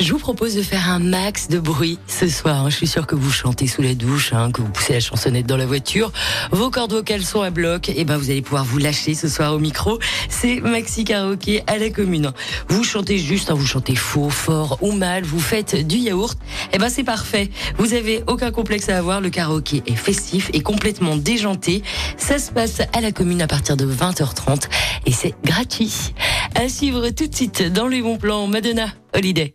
Je vous propose de faire un max de bruit ce soir. Je suis sûre que vous chantez sous la douche, hein, que vous poussez la chansonnette dans la voiture. Vos cordes vocales sont à bloc. Et ben, vous allez pouvoir vous lâcher ce soir au micro. C'est Maxi Karaoké à la commune. Vous chantez juste, hein, vous chantez faux, fort ou mal. Vous faites du yaourt. Et ben, c'est parfait. Vous avez aucun complexe à avoir. Le karaoké est festif et complètement déjanté. Ça se passe à la commune à partir de 20h30 et c'est gratuit. À suivre tout de suite dans les bons plans. Madonna, Holiday.